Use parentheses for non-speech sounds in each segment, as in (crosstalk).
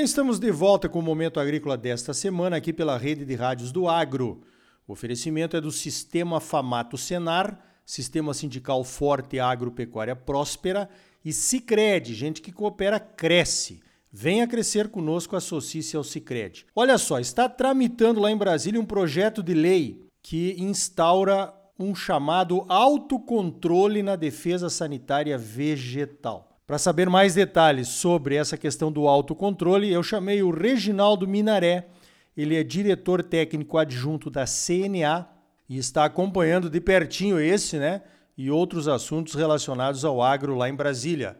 bem, estamos de volta com o Momento Agrícola desta semana aqui pela rede de rádios do Agro. O oferecimento é do Sistema Famato Senar, Sistema Sindical Forte Agropecuária Próspera e Cicred, gente que coopera cresce. Venha crescer conosco, associe-se ao Cicred. Olha só, está tramitando lá em Brasília um projeto de lei que instaura um chamado autocontrole na defesa sanitária vegetal. Para saber mais detalhes sobre essa questão do autocontrole, eu chamei o Reginaldo Minaré. Ele é diretor técnico adjunto da CNA e está acompanhando de pertinho esse, né, e outros assuntos relacionados ao agro lá em Brasília.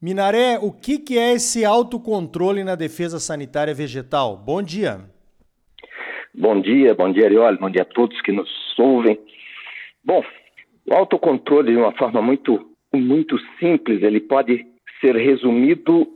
Minaré, o que, que é esse autocontrole na defesa sanitária vegetal? Bom dia. Bom dia, bom dia, Arioli, bom dia a todos que nos ouvem. Bom, o autocontrole, de uma forma muito muito simples, ele pode ser resumido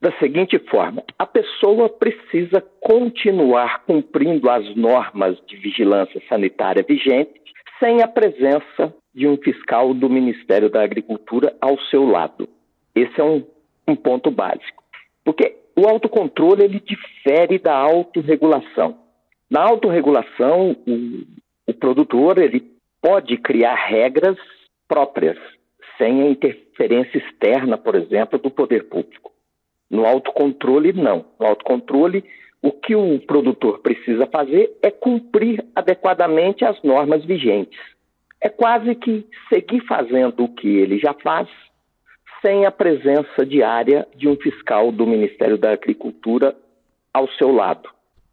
da seguinte forma: a pessoa precisa continuar cumprindo as normas de vigilância sanitária vigentes sem a presença de um fiscal do Ministério da Agricultura ao seu lado. Esse é um, um ponto básico. Porque o autocontrole ele difere da autorregulação. Na autorregulação, o, o produtor ele pode criar regras próprias sem a interferência externa, por exemplo, do poder público. No autocontrole, não. No autocontrole, o que o produtor precisa fazer é cumprir adequadamente as normas vigentes. É quase que seguir fazendo o que ele já faz, sem a presença diária de um fiscal do Ministério da Agricultura ao seu lado.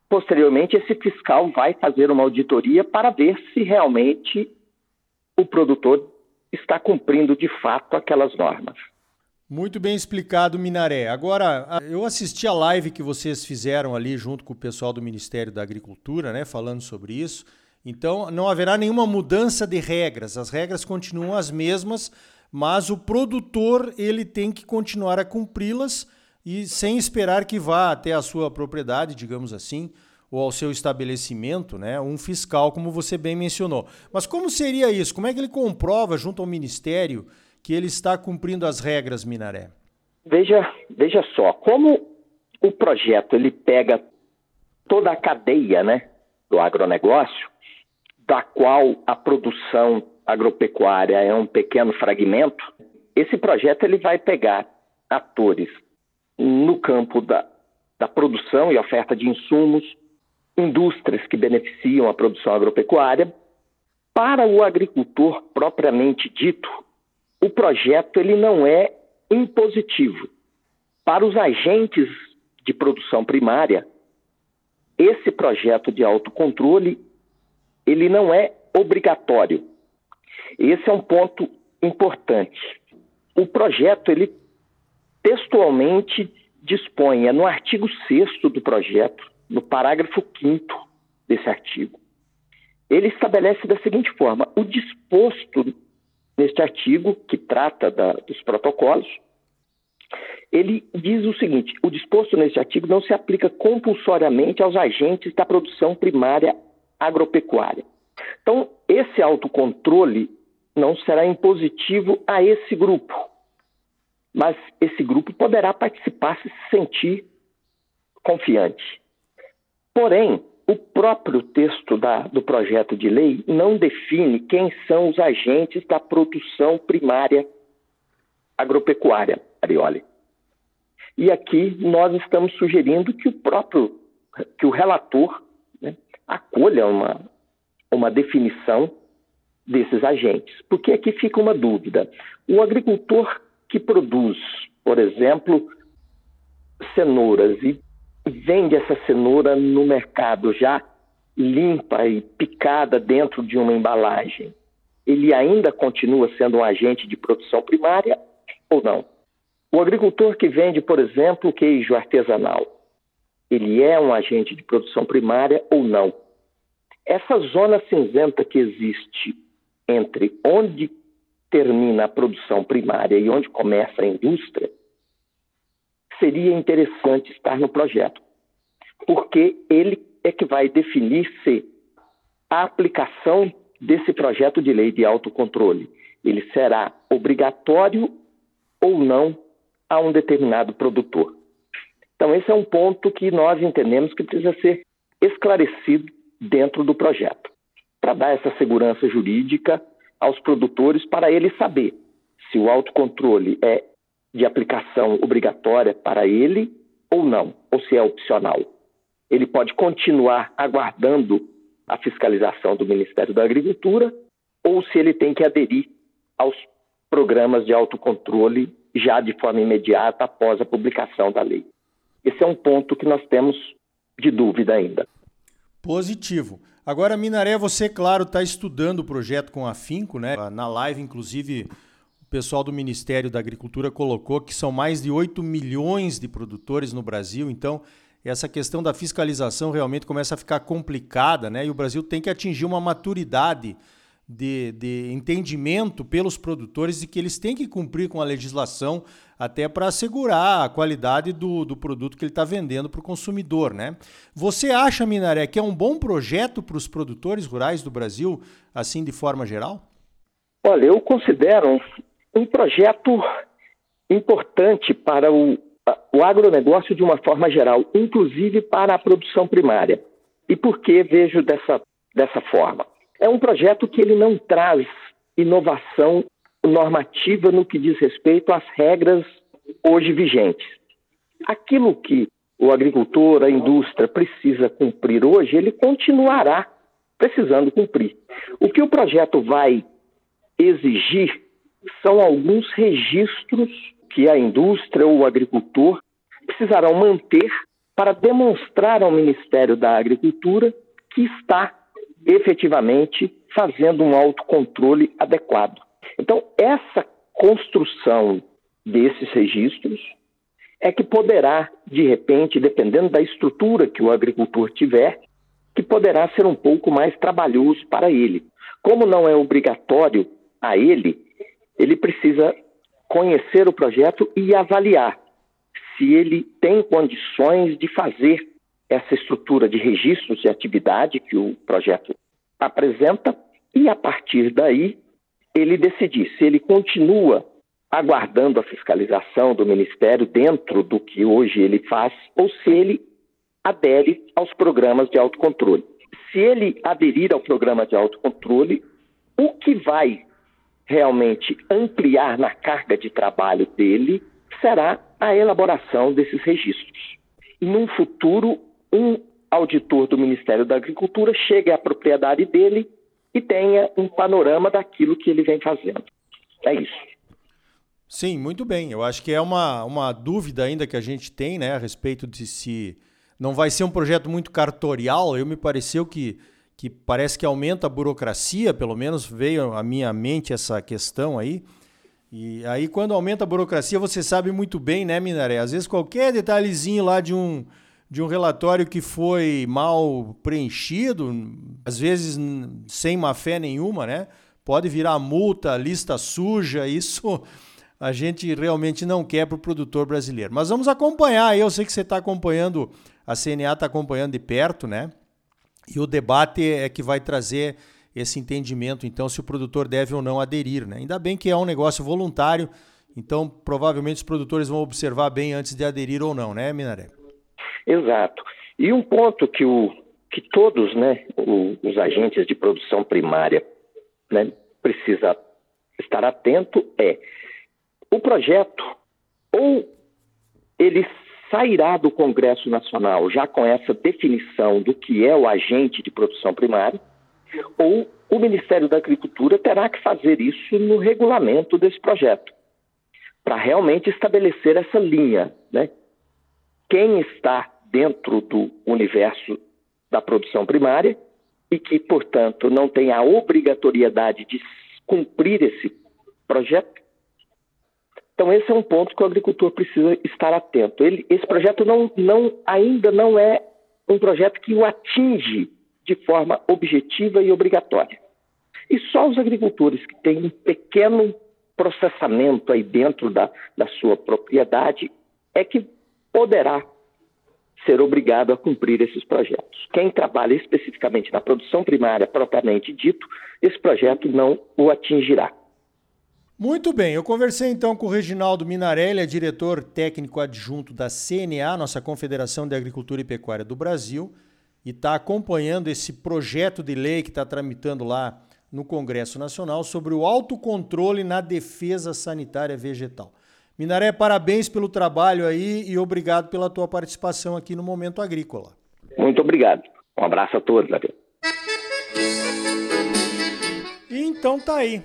Posteriormente, esse fiscal vai fazer uma auditoria para ver se realmente o produtor está cumprindo de fato aquelas normas. Muito bem explicado, Minaré. Agora, eu assisti a live que vocês fizeram ali junto com o pessoal do Ministério da Agricultura, né, falando sobre isso. Então, não haverá nenhuma mudança de regras. As regras continuam as mesmas, mas o produtor ele tem que continuar a cumpri-las e sem esperar que vá até a sua propriedade, digamos assim, ou ao seu estabelecimento, né, um fiscal, como você bem mencionou. Mas como seria isso? Como é que ele comprova junto ao Ministério que ele está cumprindo as regras, Minaré? Veja, veja só, como o projeto ele pega toda a cadeia né, do agronegócio, da qual a produção agropecuária é um pequeno fragmento, esse projeto ele vai pegar atores no campo da, da produção e oferta de insumos, indústrias que beneficiam a produção agropecuária. Para o agricultor propriamente dito, o projeto ele não é impositivo. Para os agentes de produção primária, esse projeto de autocontrole ele não é obrigatório. Esse é um ponto importante. O projeto ele textualmente dispõe, é no artigo 6 do projeto, no parágrafo 5 desse artigo. Ele estabelece da seguinte forma: o disposto neste artigo, que trata da, dos protocolos, ele diz o seguinte: o disposto neste artigo não se aplica compulsoriamente aos agentes da produção primária agropecuária. Então, esse autocontrole não será impositivo a esse grupo, mas esse grupo poderá participar se sentir confiante. Porém, o próprio texto da, do projeto de lei não define quem são os agentes da produção primária agropecuária, Arioli. E aqui nós estamos sugerindo que o próprio, que o relator né, acolha uma, uma definição desses agentes. Porque aqui fica uma dúvida. O agricultor que produz, por exemplo, cenouras e vende essa cenoura no mercado já limpa e picada dentro de uma embalagem, ele ainda continua sendo um agente de produção primária ou não? O agricultor que vende, por exemplo, queijo artesanal, ele é um agente de produção primária ou não? Essa zona cinzenta que existe entre onde termina a produção primária e onde começa a indústria seria interessante estar no projeto, porque ele é que vai definir se a aplicação desse projeto de lei de autocontrole ele será obrigatório ou não a um determinado produtor. Então, esse é um ponto que nós entendemos que precisa ser esclarecido dentro do projeto, para dar essa segurança jurídica aos produtores, para ele saber se o autocontrole é de aplicação obrigatória para ele ou não, ou se é opcional. Ele pode continuar aguardando a fiscalização do Ministério da Agricultura ou se ele tem que aderir aos programas de autocontrole já de forma imediata após a publicação da lei. Esse é um ponto que nós temos de dúvida ainda. Positivo. Agora, Minaré, você, claro, está estudando o projeto com afinco, né? Na live, inclusive, o pessoal do Ministério da Agricultura colocou que são mais de 8 milhões de produtores no Brasil, então essa questão da fiscalização realmente começa a ficar complicada, né? E o Brasil tem que atingir uma maturidade de, de entendimento pelos produtores de que eles têm que cumprir com a legislação até para assegurar a qualidade do, do produto que ele está vendendo para o consumidor. Né? Você acha, Minaré, que é um bom projeto para os produtores rurais do Brasil, assim de forma geral? Olha, eu considero um projeto importante para o, o agronegócio de uma forma geral, inclusive para a produção primária. E por que vejo dessa, dessa forma? É um projeto que ele não traz inovação normativa no que diz respeito às regras hoje vigentes. Aquilo que o agricultor, a indústria precisa cumprir hoje, ele continuará precisando cumprir. O que o projeto vai exigir são alguns registros que a indústria ou o agricultor precisarão manter para demonstrar ao Ministério da Agricultura que está efetivamente fazendo um autocontrole adequado. Então, essa construção desses registros é que poderá, de repente, dependendo da estrutura que o agricultor tiver, que poderá ser um pouco mais trabalhoso para ele. Como não é obrigatório a ele, ele precisa conhecer o projeto e avaliar se ele tem condições de fazer essa estrutura de registros de atividade que o projeto apresenta e, a partir daí, ele decidir se ele continua aguardando a fiscalização do Ministério dentro do que hoje ele faz ou se ele adere aos programas de autocontrole. Se ele aderir ao programa de autocontrole, o que vai realmente ampliar na carga de trabalho dele será a elaboração desses registros. E num futuro, um auditor do Ministério da Agricultura chegue à propriedade dele e tenha um panorama daquilo que ele vem fazendo. É isso. Sim, muito bem. Eu acho que é uma, uma dúvida ainda que a gente tem né, a respeito de se não vai ser um projeto muito cartorial. Eu me pareceu que, que parece que aumenta a burocracia, pelo menos veio à minha mente essa questão aí. E aí, quando aumenta a burocracia, você sabe muito bem, né, Minaré? Às vezes qualquer detalhezinho lá de um, de um relatório que foi mal preenchido, às vezes sem má fé nenhuma, né? Pode virar multa, lista suja, (laughs) isso a gente realmente não quer para o produtor brasileiro. Mas vamos acompanhar, eu sei que você está acompanhando, a CNA está acompanhando de perto, né? E o debate é que vai trazer esse entendimento, então, se o produtor deve ou não aderir, né? Ainda bem que é um negócio voluntário, então provavelmente os produtores vão observar bem antes de aderir ou não, né, Minaré? Exato. E um ponto que, o, que todos né, o, os agentes de produção primária né, precisa estar atento é o projeto ou ele sairá do Congresso Nacional já com essa definição do que é o agente de produção primária, ou o Ministério da Agricultura terá que fazer isso no regulamento desse projeto, para realmente estabelecer essa linha. Né? Quem está dentro do universo da produção primária e que, portanto, não tem a obrigatoriedade de cumprir esse projeto. Então, esse é um ponto que o agricultor precisa estar atento. Ele, esse projeto não, não, ainda não é um projeto que o atinge de forma objetiva e obrigatória. E só os agricultores que têm um pequeno processamento aí dentro da, da sua propriedade é que poderá ser obrigado a cumprir esses projetos. Quem trabalha especificamente na produção primária, propriamente dito, esse projeto não o atingirá. Muito bem, eu conversei então com o Reginaldo Minarelli, é diretor técnico adjunto da CNA, nossa Confederação de Agricultura e Pecuária do Brasil, e está acompanhando esse projeto de lei que está tramitando lá no Congresso Nacional sobre o autocontrole na defesa sanitária vegetal. Minaré, parabéns pelo trabalho aí e obrigado pela tua participação aqui no Momento Agrícola. Muito obrigado. Um abraço a todos. Então tá aí.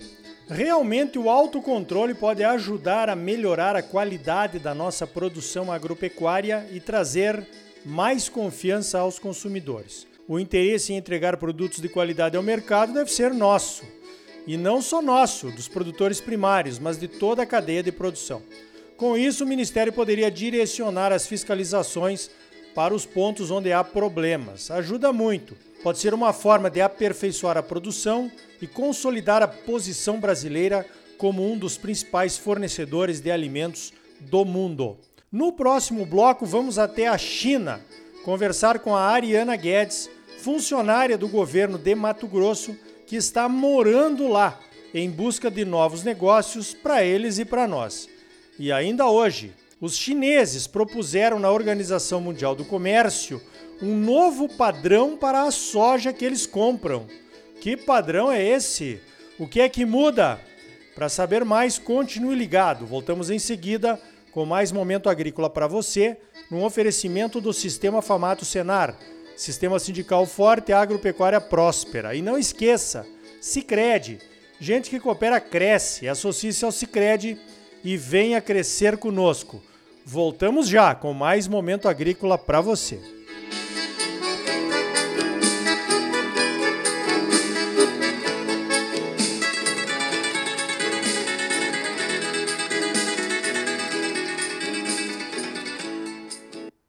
Realmente o autocontrole pode ajudar a melhorar a qualidade da nossa produção agropecuária e trazer mais confiança aos consumidores. O interesse em entregar produtos de qualidade ao mercado deve ser nosso. E não só nosso, dos produtores primários, mas de toda a cadeia de produção. Com isso, o Ministério poderia direcionar as fiscalizações para os pontos onde há problemas. Ajuda muito. Pode ser uma forma de aperfeiçoar a produção e consolidar a posição brasileira como um dos principais fornecedores de alimentos do mundo. No próximo bloco, vamos até a China conversar com a Ariana Guedes, funcionária do governo de Mato Grosso, que está morando lá em busca de novos negócios para eles e para nós. E ainda hoje, os chineses propuseram na Organização Mundial do Comércio um novo padrão para a soja que eles compram. Que padrão é esse? O que é que muda? Para saber mais, continue ligado. Voltamos em seguida com mais momento agrícola para você, num oferecimento do Sistema Famato Senar, Sistema Sindical Forte e Agropecuária Próspera. E não esqueça, Sicredi, gente que coopera cresce. Associe-se ao Sicredi e venha crescer conosco. Voltamos já com mais momento agrícola para você.